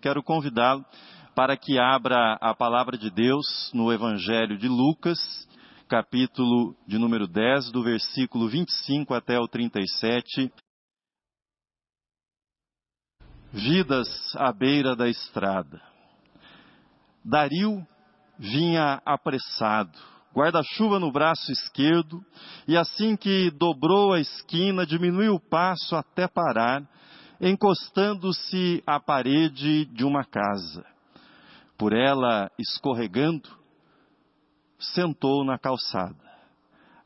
Quero convidá-lo para que abra a palavra de Deus no Evangelho de Lucas, capítulo de número 10, do versículo 25 até o 37. Vidas à beira da estrada. Dario vinha apressado, guarda-chuva no braço esquerdo, e assim que dobrou a esquina, diminuiu o passo até parar encostando-se à parede de uma casa. Por ela escorregando, sentou na calçada.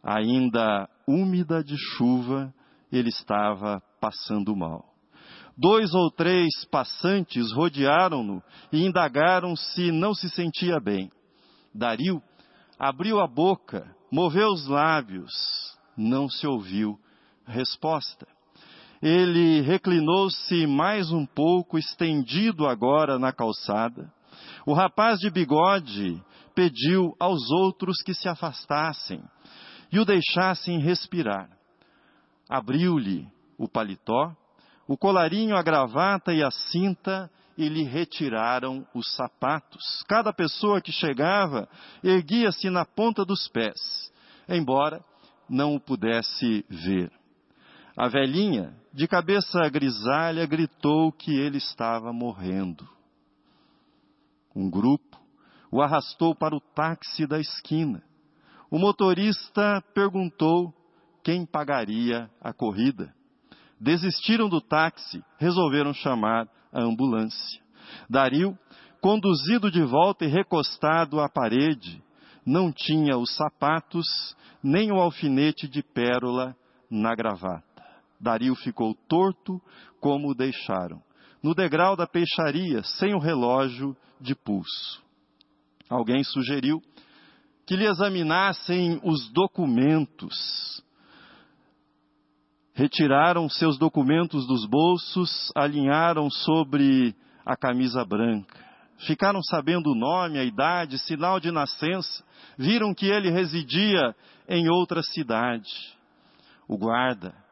Ainda úmida de chuva, ele estava passando mal. Dois ou três passantes rodearam-no e indagaram se não se sentia bem. Dario abriu a boca, moveu os lábios, não se ouviu resposta. Ele reclinou-se mais um pouco, estendido agora na calçada. O rapaz de bigode pediu aos outros que se afastassem e o deixassem respirar. Abriu-lhe o paletó, o colarinho, a gravata e a cinta e lhe retiraram os sapatos. Cada pessoa que chegava erguia-se na ponta dos pés, embora não o pudesse ver. A velhinha, de cabeça grisalha, gritou que ele estava morrendo. Um grupo o arrastou para o táxi da esquina. O motorista perguntou quem pagaria a corrida. Desistiram do táxi, resolveram chamar a ambulância. Dario, conduzido de volta e recostado à parede, não tinha os sapatos nem o alfinete de pérola na gravata. Dario ficou torto como o deixaram, no degrau da peixaria, sem o relógio de pulso. Alguém sugeriu que lhe examinassem os documentos. Retiraram seus documentos dos bolsos, alinharam sobre a camisa branca. Ficaram sabendo o nome, a idade, sinal de nascença. Viram que ele residia em outra cidade. O guarda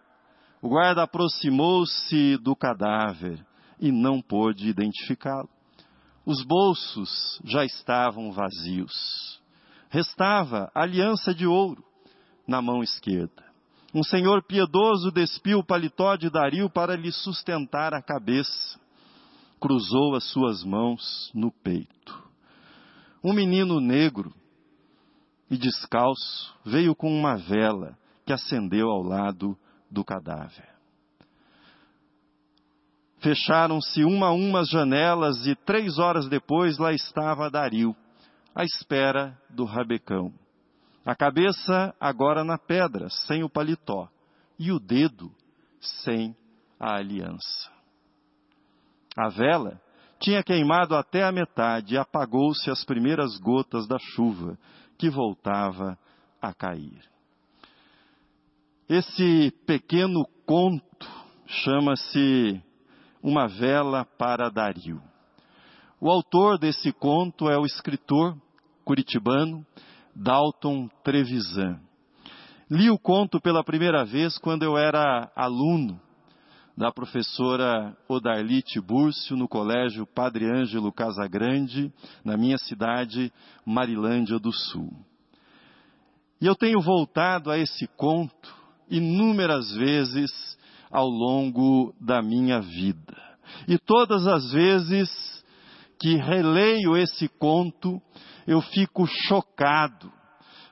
o guarda aproximou-se do cadáver e não pôde identificá-lo. Os bolsos já estavam vazios. Restava a aliança de ouro na mão esquerda. Um senhor piedoso despiu o paletó de Dario para lhe sustentar a cabeça. Cruzou as suas mãos no peito. Um menino negro e descalço veio com uma vela que acendeu ao lado do cadáver. Fecharam-se uma a uma as janelas e três horas depois lá estava Dario, à espera do rabecão. A cabeça agora na pedra, sem o paletó, e o dedo sem a aliança. A vela tinha queimado até a metade e apagou-se as primeiras gotas da chuva que voltava a cair. Esse pequeno conto chama-se Uma Vela para Dario. O autor desse conto é o escritor curitibano Dalton Trevisan. Li o conto pela primeira vez quando eu era aluno da professora Odarli Tibúrcio no colégio Padre Ângelo Casagrande, na minha cidade, Marilândia do Sul. E eu tenho voltado a esse conto inúmeras vezes ao longo da minha vida. E todas as vezes que releio esse conto, eu fico chocado.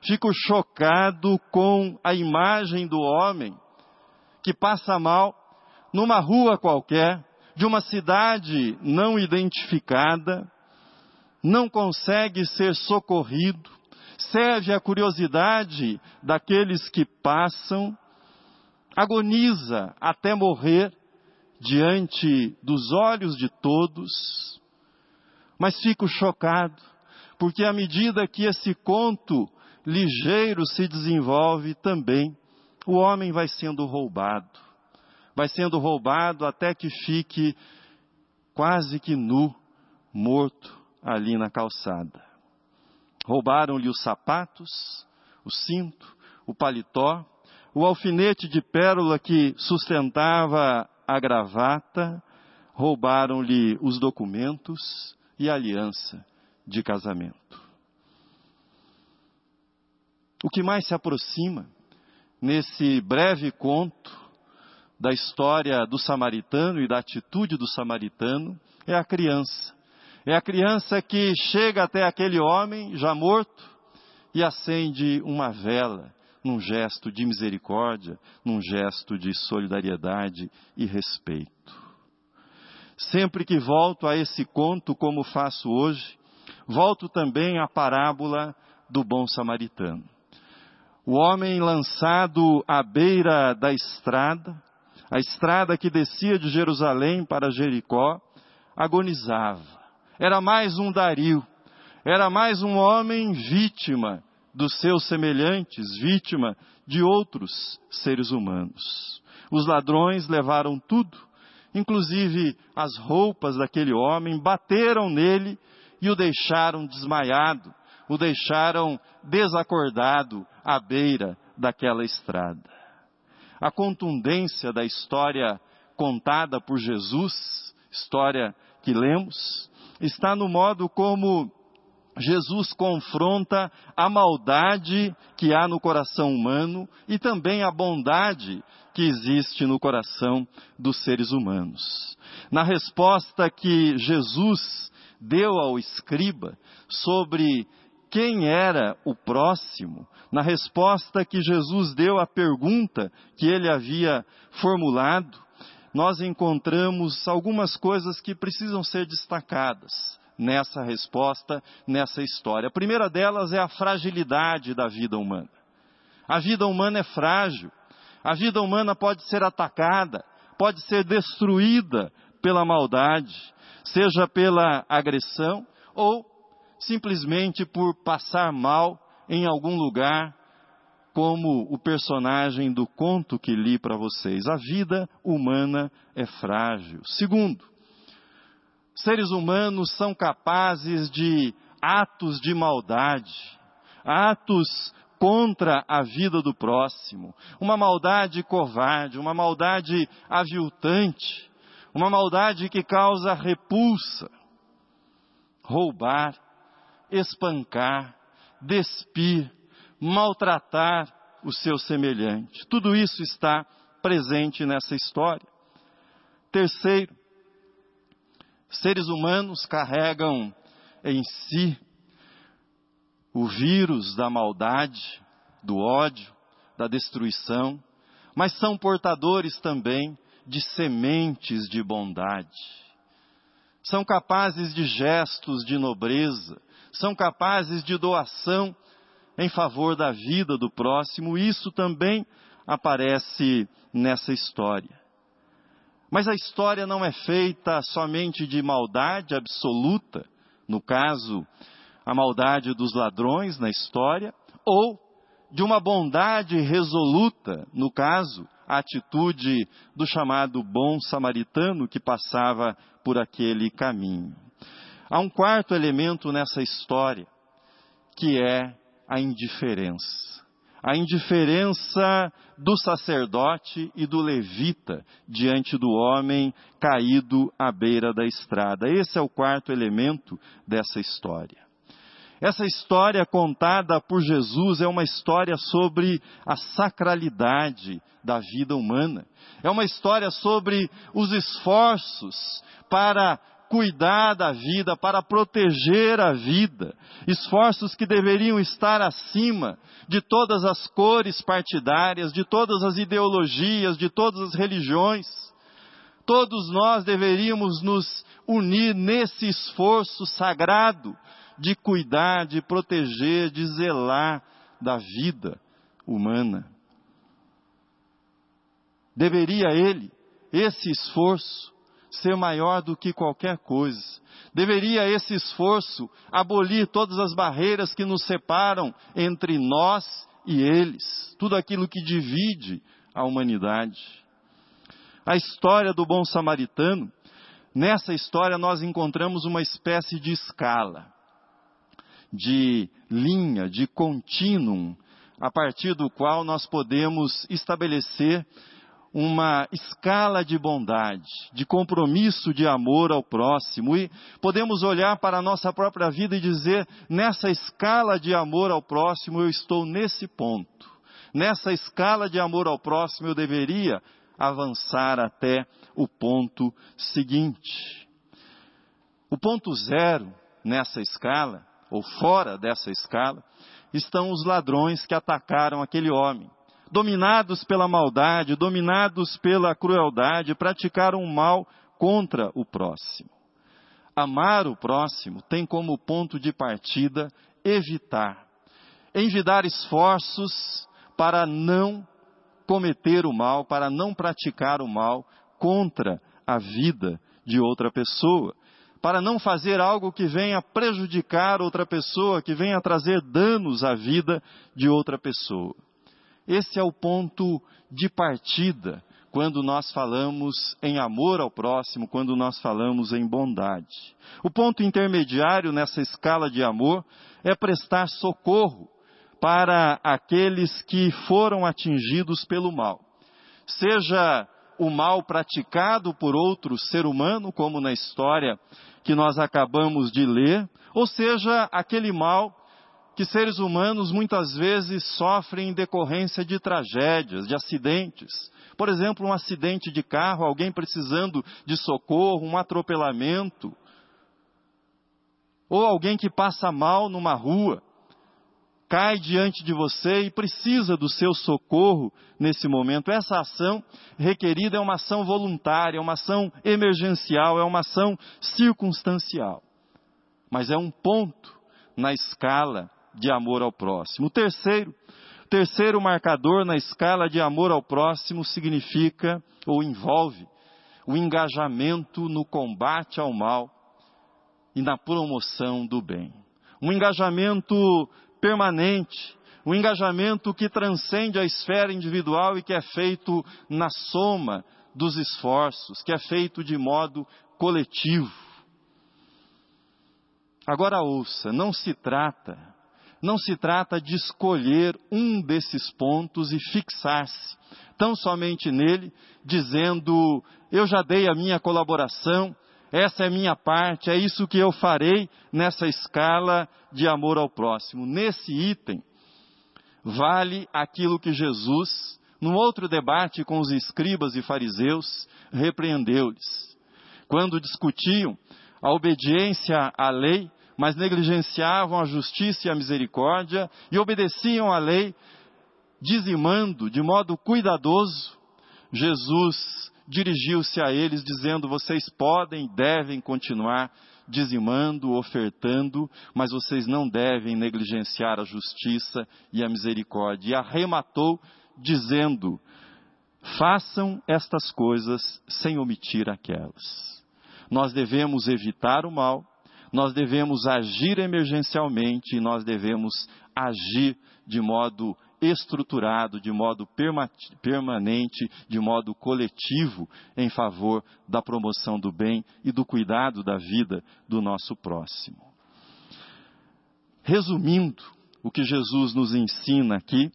Fico chocado com a imagem do homem que passa mal numa rua qualquer, de uma cidade não identificada, não consegue ser socorrido, serve à curiosidade daqueles que passam agoniza até morrer diante dos olhos de todos, mas fico chocado, porque à medida que esse conto ligeiro se desenvolve também, o homem vai sendo roubado. Vai sendo roubado até que fique quase que nu, morto ali na calçada. Roubaram-lhe os sapatos, o cinto, o paletó, o alfinete de pérola que sustentava a gravata, roubaram-lhe os documentos e a aliança de casamento. O que mais se aproxima nesse breve conto da história do samaritano e da atitude do samaritano é a criança. É a criança que chega até aquele homem já morto e acende uma vela num gesto de misericórdia, num gesto de solidariedade e respeito. Sempre que volto a esse conto, como faço hoje, volto também à parábola do bom samaritano. O homem lançado à beira da estrada, a estrada que descia de Jerusalém para Jericó, agonizava. Era mais um Dario, era mais um homem vítima dos seus semelhantes, vítima de outros seres humanos. Os ladrões levaram tudo, inclusive as roupas daquele homem, bateram nele e o deixaram desmaiado, o deixaram desacordado à beira daquela estrada. A contundência da história contada por Jesus, história que lemos, está no modo como Jesus confronta a maldade que há no coração humano e também a bondade que existe no coração dos seres humanos. Na resposta que Jesus deu ao escriba sobre quem era o próximo, na resposta que Jesus deu à pergunta que ele havia formulado, nós encontramos algumas coisas que precisam ser destacadas nessa resposta, nessa história. A primeira delas é a fragilidade da vida humana. A vida humana é frágil. A vida humana pode ser atacada, pode ser destruída pela maldade, seja pela agressão ou simplesmente por passar mal em algum lugar, como o personagem do conto que li para vocês. A vida humana é frágil. Segundo, seres humanos são capazes de atos de maldade, atos contra a vida do próximo, uma maldade covarde, uma maldade aviltante, uma maldade que causa repulsa, roubar, espancar, despir, maltratar o seu semelhante. Tudo isso está presente nessa história. Terceiro, seres humanos carregam em si o vírus da maldade, do ódio, da destruição, mas são portadores também de sementes de bondade. São capazes de gestos de nobreza, são capazes de doação em favor da vida do próximo, isso também aparece nessa história. Mas a história não é feita somente de maldade absoluta, no caso, a maldade dos ladrões na história, ou de uma bondade resoluta, no caso, a atitude do chamado bom samaritano que passava por aquele caminho. Há um quarto elemento nessa história, que é a indiferença. A indiferença do sacerdote e do levita diante do homem caído à beira da estrada. Esse é o quarto elemento dessa história. Essa história contada por Jesus é uma história sobre a sacralidade da vida humana. É uma história sobre os esforços para cuidar da vida, para proteger a vida, esforços que deveriam estar acima de todas as cores partidárias, de todas as ideologias, de todas as religiões. Todos nós deveríamos nos unir nesse esforço sagrado de cuidar, de proteger, de zelar da vida humana. Deveria ele, esse esforço, ser maior do que qualquer coisa. Deveria esse esforço abolir todas as barreiras que nos separam entre nós e eles, tudo aquilo que divide a humanidade. A história do bom samaritano, nessa história nós encontramos uma espécie de escala, de linha, de contínuo, a partir do qual nós podemos estabelecer uma escala de bondade, de compromisso de amor ao próximo e podemos olhar para a nossa própria vida e dizer: nessa escala de amor ao próximo eu estou nesse ponto. Nessa escala de amor ao próximo eu deveria avançar até o ponto seguinte. O ponto zero nessa escala, ou fora dessa escala, estão os ladrões que atacaram aquele homem dominados pela maldade, dominados pela crueldade, praticaram o mal contra o próximo. Amar o próximo tem como ponto de partida evitar, envidar esforços para não cometer o mal, para não praticar o mal contra a vida de outra pessoa, para não fazer algo que venha prejudicar outra pessoa, que venha trazer danos à vida de outra pessoa. Esse é o ponto de partida quando nós falamos em amor ao próximo, quando nós falamos em bondade. O ponto intermediário nessa escala de amor é prestar socorro para aqueles que foram atingidos pelo mal. Seja o mal praticado por outro ser humano, como na história que nós acabamos de ler, ou seja aquele mal que seres humanos muitas vezes sofrem em decorrência de tragédias, de acidentes. Por exemplo, um acidente de carro, alguém precisando de socorro, um atropelamento. Ou alguém que passa mal numa rua, cai diante de você e precisa do seu socorro nesse momento. Essa ação requerida é uma ação voluntária, é uma ação emergencial, é uma ação circunstancial. Mas é um ponto na escala de amor ao próximo. O terceiro, terceiro marcador na escala de amor ao próximo significa ou envolve o engajamento no combate ao mal e na promoção do bem. Um engajamento permanente, um engajamento que transcende a esfera individual e que é feito na soma dos esforços, que é feito de modo coletivo. Agora ouça, não se trata não se trata de escolher um desses pontos e fixar-se tão somente nele, dizendo: eu já dei a minha colaboração, essa é minha parte, é isso que eu farei nessa escala de amor ao próximo. Nesse item, vale aquilo que Jesus, num outro debate com os escribas e fariseus, repreendeu-lhes. Quando discutiam a obediência à lei, mas negligenciavam a justiça e a misericórdia e obedeciam à lei, dizimando de modo cuidadoso, Jesus dirigiu-se a eles dizendo: vocês podem e devem continuar dizimando, ofertando, mas vocês não devem negligenciar a justiça e a misericórdia. E arrematou dizendo: façam estas coisas sem omitir aquelas. Nós devemos evitar o mal, nós devemos agir emergencialmente e nós devemos agir de modo estruturado, de modo permanente, de modo coletivo, em favor da promoção do bem e do cuidado da vida do nosso próximo. Resumindo o que Jesus nos ensina aqui,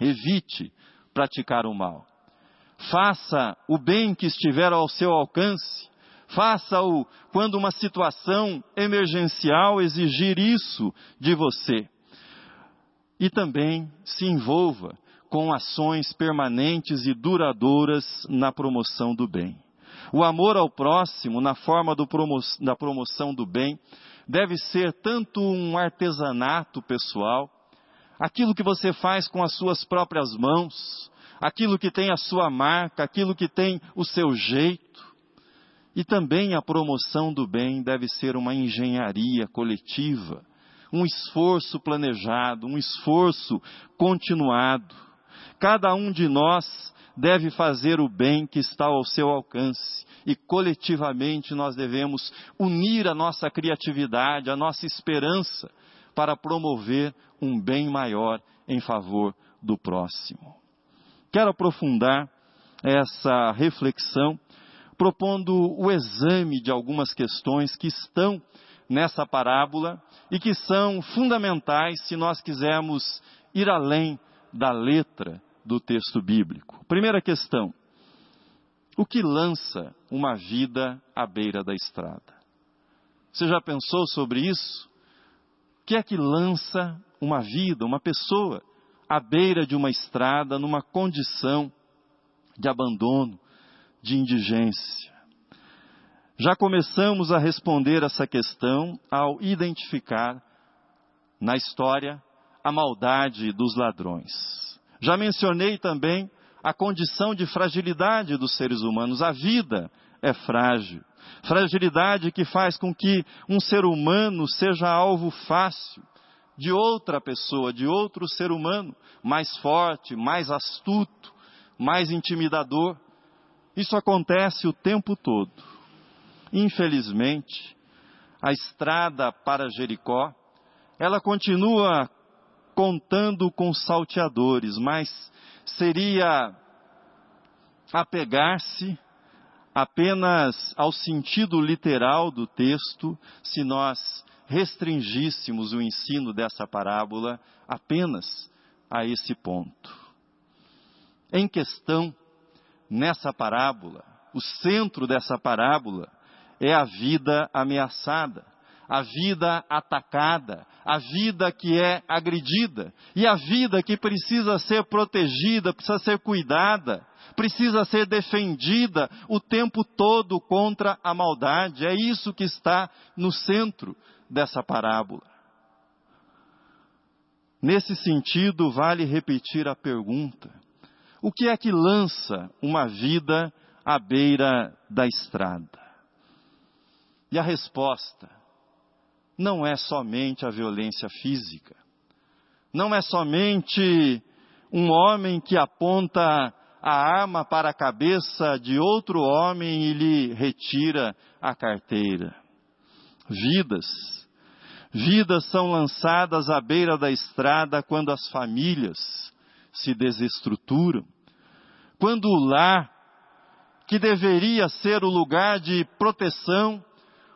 evite praticar o mal. Faça o bem que estiver ao seu alcance, Faça-o quando uma situação emergencial exigir isso de você. E também se envolva com ações permanentes e duradouras na promoção do bem. O amor ao próximo, na forma promo da promoção do bem, deve ser tanto um artesanato pessoal, aquilo que você faz com as suas próprias mãos, aquilo que tem a sua marca, aquilo que tem o seu jeito, e também a promoção do bem deve ser uma engenharia coletiva, um esforço planejado, um esforço continuado. Cada um de nós deve fazer o bem que está ao seu alcance e coletivamente nós devemos unir a nossa criatividade, a nossa esperança para promover um bem maior em favor do próximo. Quero aprofundar essa reflexão propondo o exame de algumas questões que estão nessa parábola e que são fundamentais se nós quisermos ir além da letra do texto bíblico. Primeira questão: O que lança uma vida à beira da estrada? Você já pensou sobre isso? O que é que lança uma vida, uma pessoa, à beira de uma estrada, numa condição de abandono, de indigência? Já começamos a responder essa questão ao identificar na história a maldade dos ladrões. Já mencionei também a condição de fragilidade dos seres humanos. A vida é frágil. Fragilidade que faz com que um ser humano seja alvo fácil de outra pessoa, de outro ser humano, mais forte, mais astuto, mais intimidador. Isso acontece o tempo todo. Infelizmente, a estrada para Jericó, ela continua contando com salteadores, mas seria apegar-se apenas ao sentido literal do texto se nós restringíssemos o ensino dessa parábola apenas a esse ponto. Em questão, nessa parábola, o centro dessa parábola é a vida ameaçada, a vida atacada, a vida que é agredida e a vida que precisa ser protegida, precisa ser cuidada, precisa ser defendida o tempo todo contra a maldade. É isso que está no centro dessa parábola. Nesse sentido, vale repetir a pergunta: o que é que lança uma vida à beira da estrada? E a resposta não é somente a violência física. Não é somente um homem que aponta a arma para a cabeça de outro homem e lhe retira a carteira. Vidas. Vidas são lançadas à beira da estrada quando as famílias se desestruturam. Quando o lar, que deveria ser o lugar de proteção,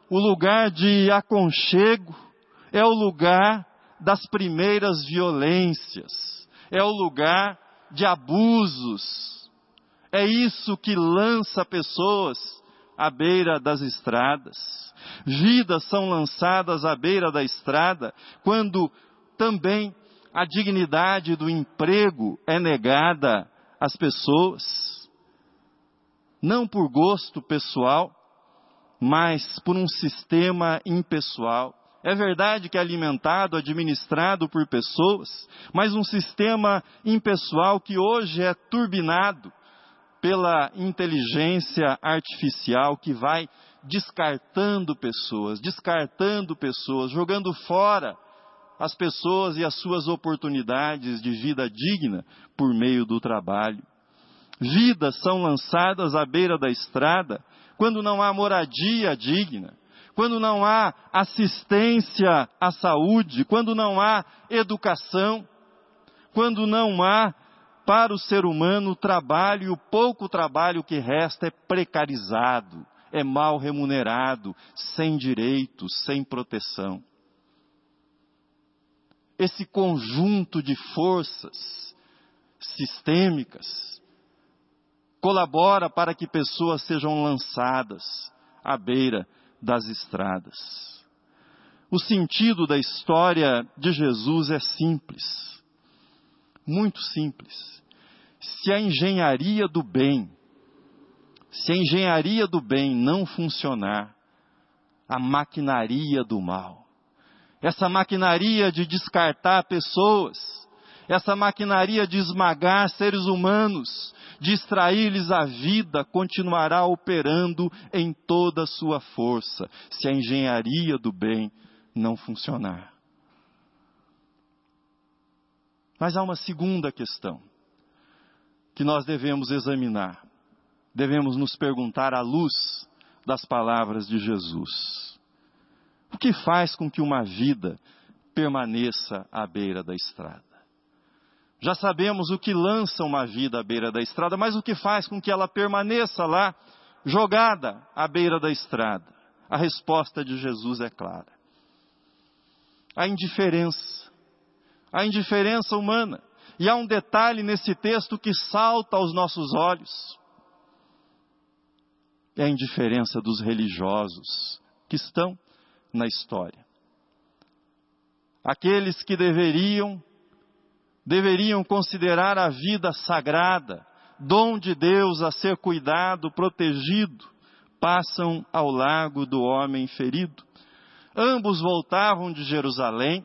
o lugar de aconchego, é o lugar das primeiras violências, é o lugar de abusos. É isso que lança pessoas à beira das estradas. Vidas são lançadas à beira da estrada quando também a dignidade do emprego é negada às pessoas. Não por gosto pessoal, mas por um sistema impessoal. É verdade que é alimentado, administrado por pessoas, mas um sistema impessoal que hoje é turbinado pela inteligência artificial que vai descartando pessoas, descartando pessoas, jogando fora as pessoas e as suas oportunidades de vida digna por meio do trabalho. Vidas são lançadas à beira da estrada quando não há moradia digna, quando não há assistência à saúde, quando não há educação, quando não há para o ser humano trabalho e o pouco trabalho que resta é precarizado, é mal remunerado, sem direitos, sem proteção. Esse conjunto de forças sistêmicas colabora para que pessoas sejam lançadas à beira das estradas. O sentido da história de Jesus é simples, muito simples. Se a engenharia do bem, se a engenharia do bem não funcionar, a maquinaria do mal, essa maquinaria de descartar pessoas, essa maquinaria de esmagar seres humanos, distrair-lhes a vida, continuará operando em toda a sua força, se a engenharia do bem não funcionar. Mas há uma segunda questão que nós devemos examinar. Devemos nos perguntar à luz das palavras de Jesus. O que faz com que uma vida permaneça à beira da estrada? Já sabemos o que lança uma vida à beira da estrada, mas o que faz com que ela permaneça lá, jogada à beira da estrada? A resposta de Jesus é clara: a indiferença. A indiferença humana. E há um detalhe nesse texto que salta aos nossos olhos. é a indiferença dos religiosos que estão na história. Aqueles que deveriam deveriam considerar a vida sagrada, dom de Deus a ser cuidado, protegido, passam ao lago do homem ferido. Ambos voltavam de Jerusalém,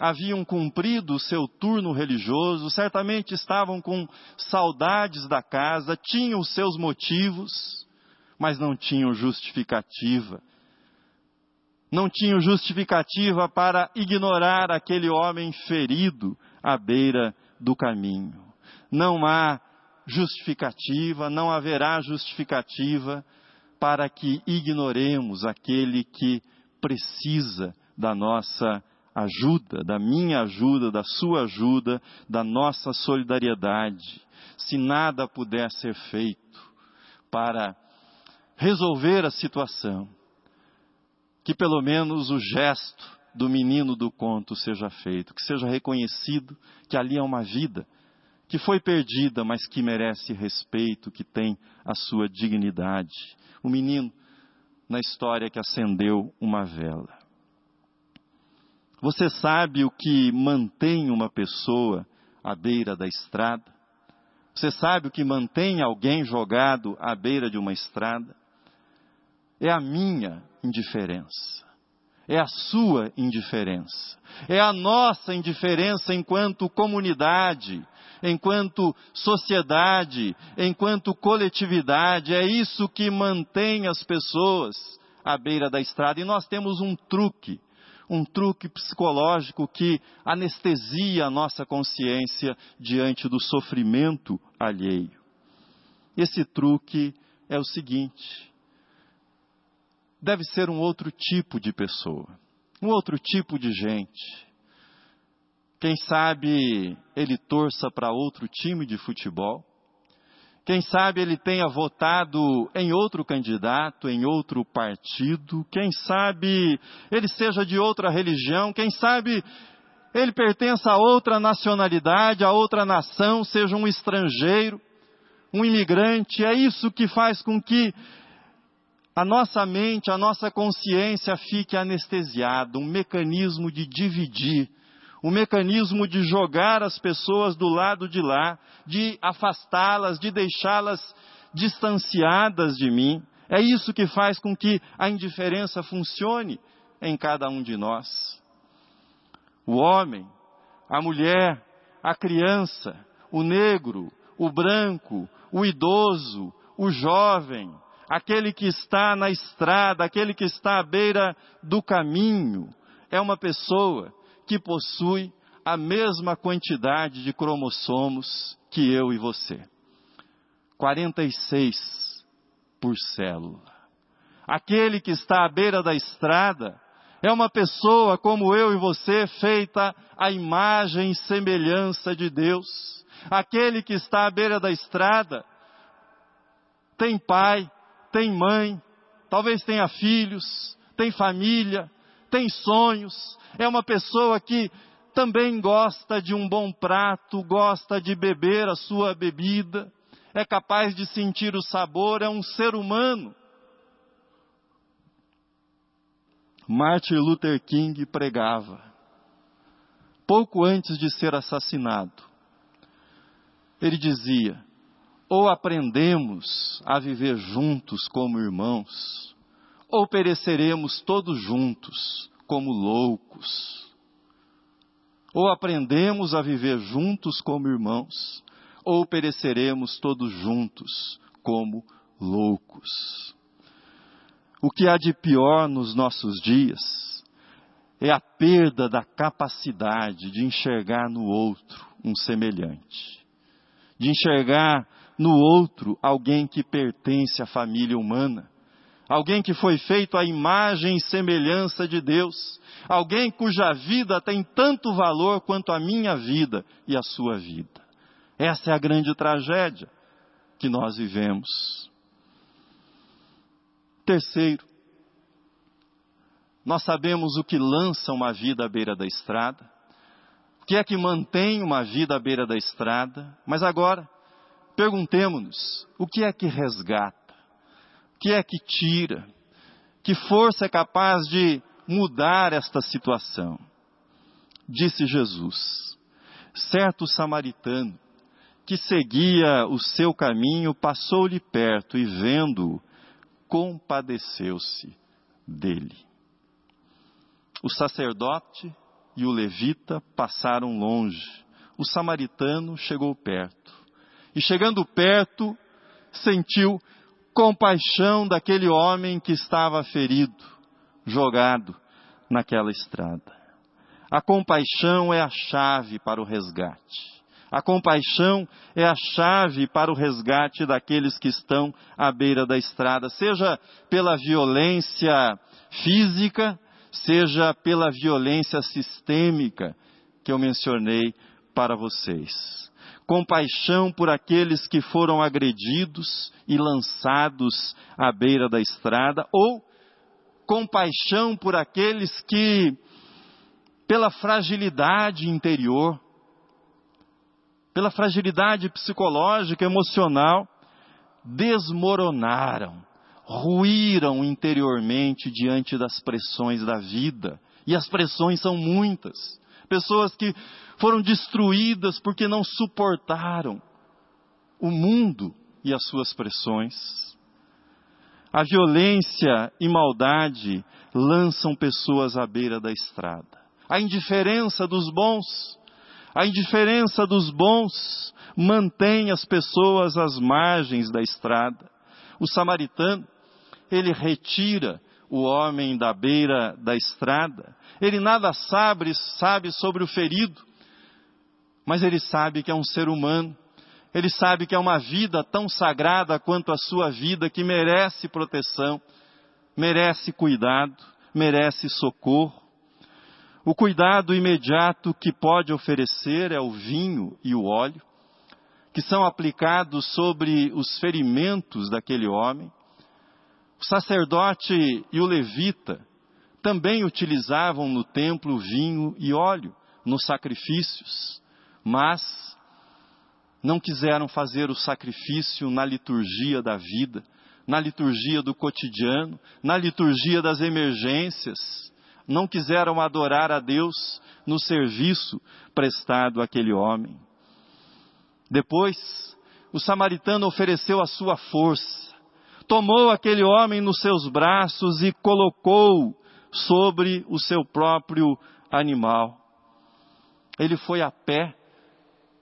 haviam cumprido o seu turno religioso, certamente estavam com saudades da casa, tinham seus motivos, mas não tinham justificativa. Não tinham justificativa para ignorar aquele homem ferido à beira do caminho. Não há justificativa, não haverá justificativa para que ignoremos aquele que precisa da nossa ajuda, da minha ajuda, da sua ajuda, da nossa solidariedade. Se nada puder ser feito para resolver a situação, que pelo menos o gesto do menino do conto seja feito, que seja reconhecido que ali é uma vida que foi perdida, mas que merece respeito, que tem a sua dignidade. O menino na história que acendeu uma vela. Você sabe o que mantém uma pessoa à beira da estrada? Você sabe o que mantém alguém jogado à beira de uma estrada? É a minha indiferença. É a sua indiferença. É a nossa indiferença enquanto comunidade, enquanto sociedade, enquanto coletividade. É isso que mantém as pessoas à beira da estrada. E nós temos um truque, um truque psicológico que anestesia a nossa consciência diante do sofrimento alheio. Esse truque é o seguinte: deve ser um outro tipo de pessoa, um outro tipo de gente. Quem sabe ele torça para outro time de futebol. Quem sabe ele tenha votado em outro candidato, em outro partido. Quem sabe ele seja de outra religião. Quem sabe ele pertença a outra nacionalidade, a outra nação, seja um estrangeiro, um imigrante. É isso que faz com que a nossa mente, a nossa consciência fique anestesiada, um mecanismo de dividir, um mecanismo de jogar as pessoas do lado de lá, de afastá-las, de deixá-las distanciadas de mim. É isso que faz com que a indiferença funcione em cada um de nós. O homem, a mulher, a criança, o negro, o branco, o idoso, o jovem, aquele que está na estrada, aquele que está à beira do caminho, é uma pessoa que possui a mesma quantidade de cromossomos que eu e você. 46 por célula. Aquele que está à beira da estrada é uma pessoa como eu e você, feita à imagem e semelhança de Deus. Aquele que está à beira da estrada tem pai, tem mãe, talvez tenha filhos, tem família, tem sonhos, é uma pessoa que também gosta de um bom prato, gosta de beber a sua bebida, é capaz de sentir o sabor, é um ser humano. Martin Luther King pregava, pouco antes de ser assassinado. Ele dizia: ou aprendemos a viver juntos como irmãos, ou pereceremos todos juntos como loucos. Ou aprendemos a viver juntos como irmãos, ou pereceremos todos juntos como loucos. O que há de pior nos nossos dias é a perda da capacidade de enxergar no outro um semelhante, de enxergar no outro alguém que pertence à família humana, alguém que foi feito à imagem e semelhança de Deus, alguém cuja vida tem tanto valor quanto a minha vida e a sua vida. Essa é a grande tragédia que nós vivemos. Terceiro, nós sabemos o que lança uma vida à beira da estrada, o que é que mantém uma vida à beira da estrada, mas agora Perguntemos-nos: o que é que resgata? que é que tira? Que força é capaz de mudar esta situação? Disse Jesus: certo samaritano que seguia o seu caminho passou-lhe perto e, vendo-o, compadeceu-se dele. O sacerdote e o levita passaram longe. O samaritano chegou perto. E chegando perto, sentiu compaixão daquele homem que estava ferido, jogado naquela estrada. A compaixão é a chave para o resgate. A compaixão é a chave para o resgate daqueles que estão à beira da estrada, seja pela violência física, seja pela violência sistêmica que eu mencionei para vocês. Compaixão por aqueles que foram agredidos e lançados à beira da estrada, ou compaixão por aqueles que, pela fragilidade interior, pela fragilidade psicológica, emocional, desmoronaram, ruíram interiormente diante das pressões da vida. E as pressões são muitas. Pessoas que foram destruídas porque não suportaram o mundo e as suas pressões. A violência e maldade lançam pessoas à beira da estrada. A indiferença dos bons a indiferença dos bons mantém as pessoas às margens da estrada. O samaritano, ele retira o homem da beira da estrada. Ele nada sabe, sabe sobre o ferido, mas ele sabe que é um ser humano. Ele sabe que é uma vida tão sagrada quanto a sua vida que merece proteção, merece cuidado, merece socorro. O cuidado imediato que pode oferecer é o vinho e o óleo, que são aplicados sobre os ferimentos daquele homem. O sacerdote e o levita também utilizavam no templo vinho e óleo nos sacrifícios, mas não quiseram fazer o sacrifício na liturgia da vida, na liturgia do cotidiano, na liturgia das emergências não quiseram adorar a Deus no serviço prestado àquele homem. Depois, o samaritano ofereceu a sua força, tomou aquele homem nos seus braços e colocou sobre o seu próprio animal. Ele foi a pé,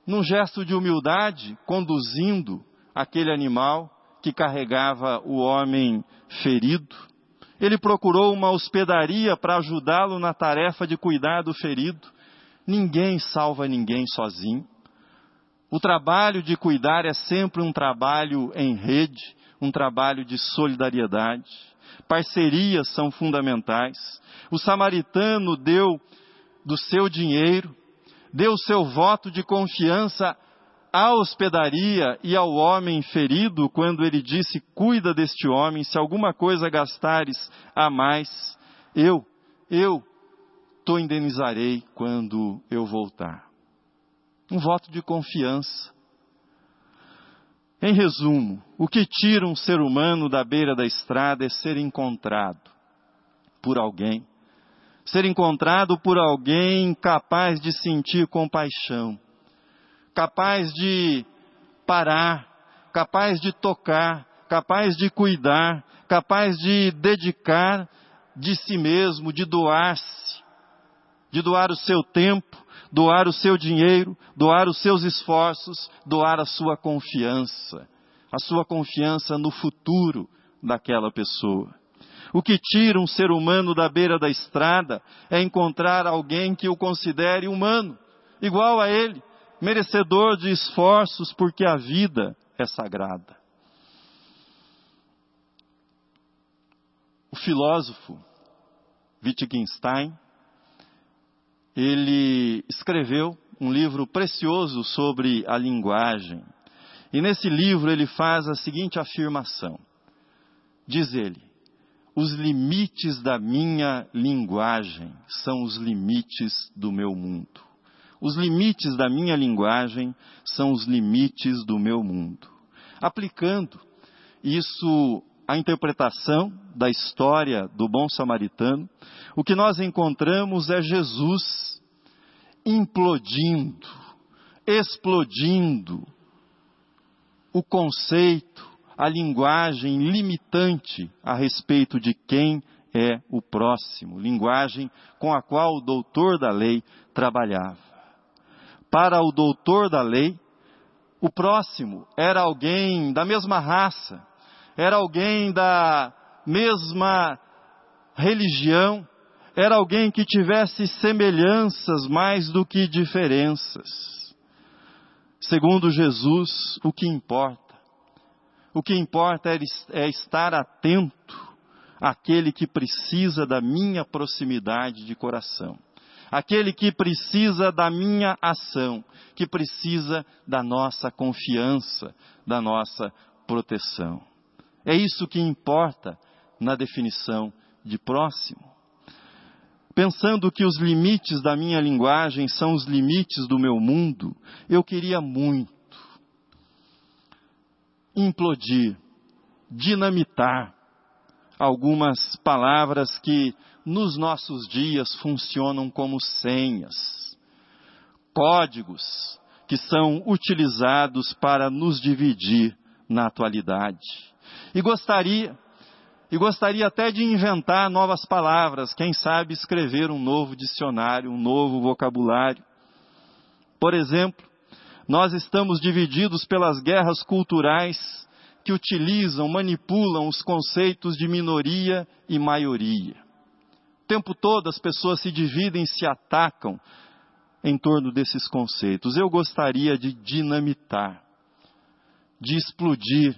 num gesto de humildade, conduzindo aquele animal que carregava o homem ferido. Ele procurou uma hospedaria para ajudá-lo na tarefa de cuidar do ferido. Ninguém salva ninguém sozinho. O trabalho de cuidar é sempre um trabalho em rede, um trabalho de solidariedade. Parcerias são fundamentais. O samaritano deu do seu dinheiro, deu seu voto de confiança à hospedaria e ao homem ferido, quando ele disse: Cuida deste homem, se alguma coisa gastares a mais, eu, eu te indenizarei quando eu voltar. Um voto de confiança. Em resumo, o que tira um ser humano da beira da estrada é ser encontrado por alguém. Ser encontrado por alguém capaz de sentir compaixão capaz de parar, capaz de tocar, capaz de cuidar, capaz de dedicar de si mesmo, de doar-se, de doar o seu tempo, doar o seu dinheiro, doar os seus esforços, doar a sua confiança, a sua confiança no futuro daquela pessoa. O que tira um ser humano da beira da estrada é encontrar alguém que o considere humano, igual a ele, merecedor de esforços, porque a vida é sagrada. O filósofo Wittgenstein, ele escreveu um livro precioso sobre a linguagem. E nesse livro ele faz a seguinte afirmação: Diz ele, os limites da minha linguagem são os limites do meu mundo. Os limites da minha linguagem são os limites do meu mundo. Aplicando isso a interpretação da história do bom samaritano, o que nós encontramos é Jesus implodindo, explodindo o conceito, a linguagem limitante a respeito de quem é o próximo, linguagem com a qual o doutor da lei trabalhava. Para o doutor da lei, o próximo era alguém da mesma raça, era alguém da mesma religião, era alguém que tivesse semelhanças mais do que diferenças. Segundo Jesus, o que importa? O que importa é, é estar atento àquele que precisa da minha proximidade de coração, aquele que precisa da minha ação, que precisa da nossa confiança, da nossa proteção. É isso que importa na definição de próximo. Pensando que os limites da minha linguagem são os limites do meu mundo, eu queria muito implodir, dinamitar algumas palavras que nos nossos dias funcionam como senhas, códigos que são utilizados para nos dividir na atualidade. E gostaria, e gostaria até de inventar novas palavras, quem sabe escrever um novo dicionário, um novo vocabulário. Por exemplo, nós estamos divididos pelas guerras culturais que utilizam, manipulam os conceitos de minoria e maioria. O tempo todo as pessoas se dividem, se atacam em torno desses conceitos. Eu gostaria de dinamitar, de explodir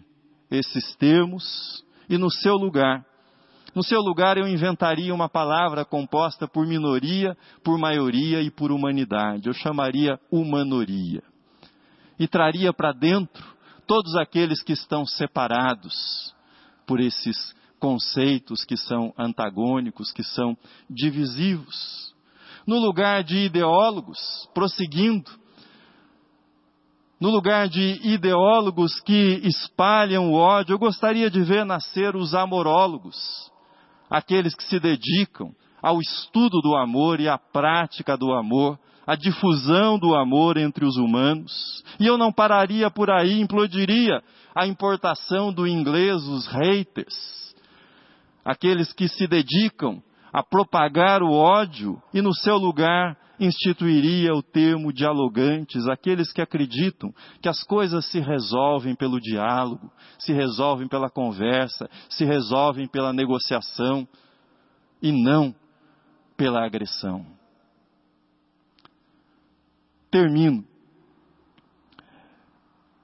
esses termos e no seu lugar, no seu lugar eu inventaria uma palavra composta por minoria, por maioria e por humanidade. Eu chamaria humanoria. E traria para dentro todos aqueles que estão separados por esses conceitos que são antagônicos, que são divisivos. No lugar de ideólogos, prosseguindo, no lugar de ideólogos que espalham o ódio, eu gostaria de ver nascer os amorólogos, aqueles que se dedicam ao estudo do amor e à prática do amor, à difusão do amor entre os humanos. E eu não pararia por aí, implodiria a importação do inglês, os haters, aqueles que se dedicam a propagar o ódio e no seu lugar instituiria o termo dialogantes, aqueles que acreditam que as coisas se resolvem pelo diálogo, se resolvem pela conversa, se resolvem pela negociação e não pela agressão. Termino.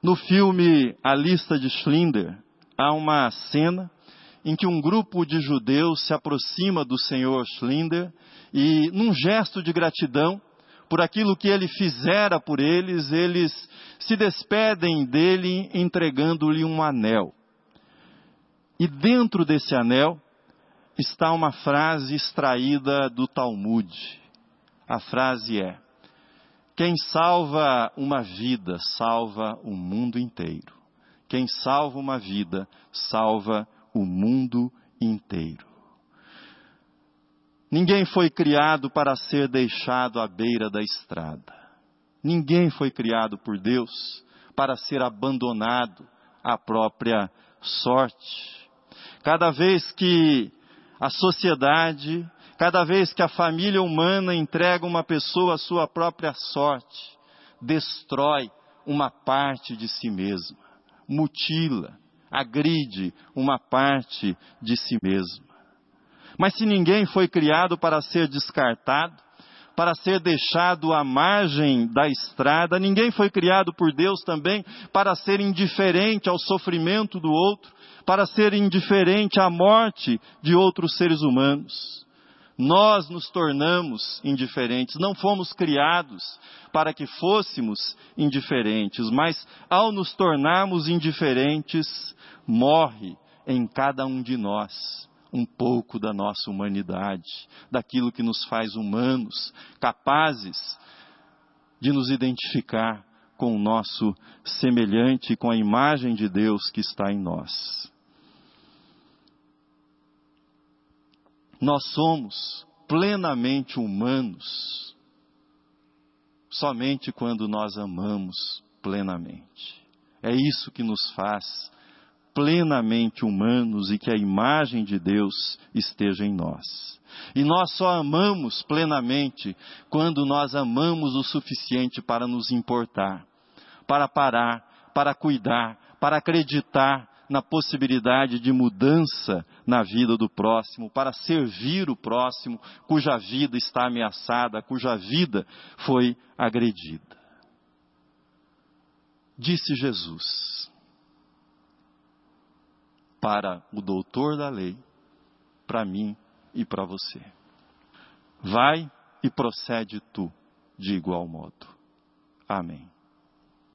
No filme A Lista de Schlinder, há uma cena em que um grupo de judeus se aproxima do senhor Schlinder e, num gesto de gratidão por aquilo que ele fizera por eles, eles se despedem dele entregando-lhe um anel. E dentro desse anel está uma frase extraída do Talmud. A frase é: Quem salva uma vida, salva o mundo inteiro. Quem salva uma vida, salva o mundo inteiro. Ninguém foi criado para ser deixado à beira da estrada. Ninguém foi criado por Deus para ser abandonado à própria sorte. Cada vez que a sociedade, cada vez que a família humana entrega uma pessoa à sua própria sorte, destrói uma parte de si mesma, mutila, agride uma parte de si mesma. Mas se ninguém foi criado para ser descartado, para ser deixado à margem da estrada, ninguém foi criado por Deus também para ser indiferente ao sofrimento do outro, para ser indiferente à morte de outros seres humanos. Nós nos tornamos indiferentes, não fomos criados para que fôssemos indiferentes, mas ao nos tornarmos indiferentes, morre em cada um de nós um pouco da nossa humanidade, daquilo que nos faz humanos, capazes de nos identificar com o nosso semelhante, com a imagem de Deus que está em nós. Nós somos plenamente humanos somente quando nós amamos plenamente. É isso que nos faz plenamente humanos e que a imagem de Deus esteja em nós. E nós só amamos plenamente quando nós amamos o suficiente para nos importar, para parar, para cuidar, para acreditar na possibilidade de mudança na vida do próximo, para servir o próximo cuja vida está ameaçada, cuja vida foi agredida. Disse Jesus para o doutor da lei, para mim e para você: Vai e procede tu de igual modo. Amém.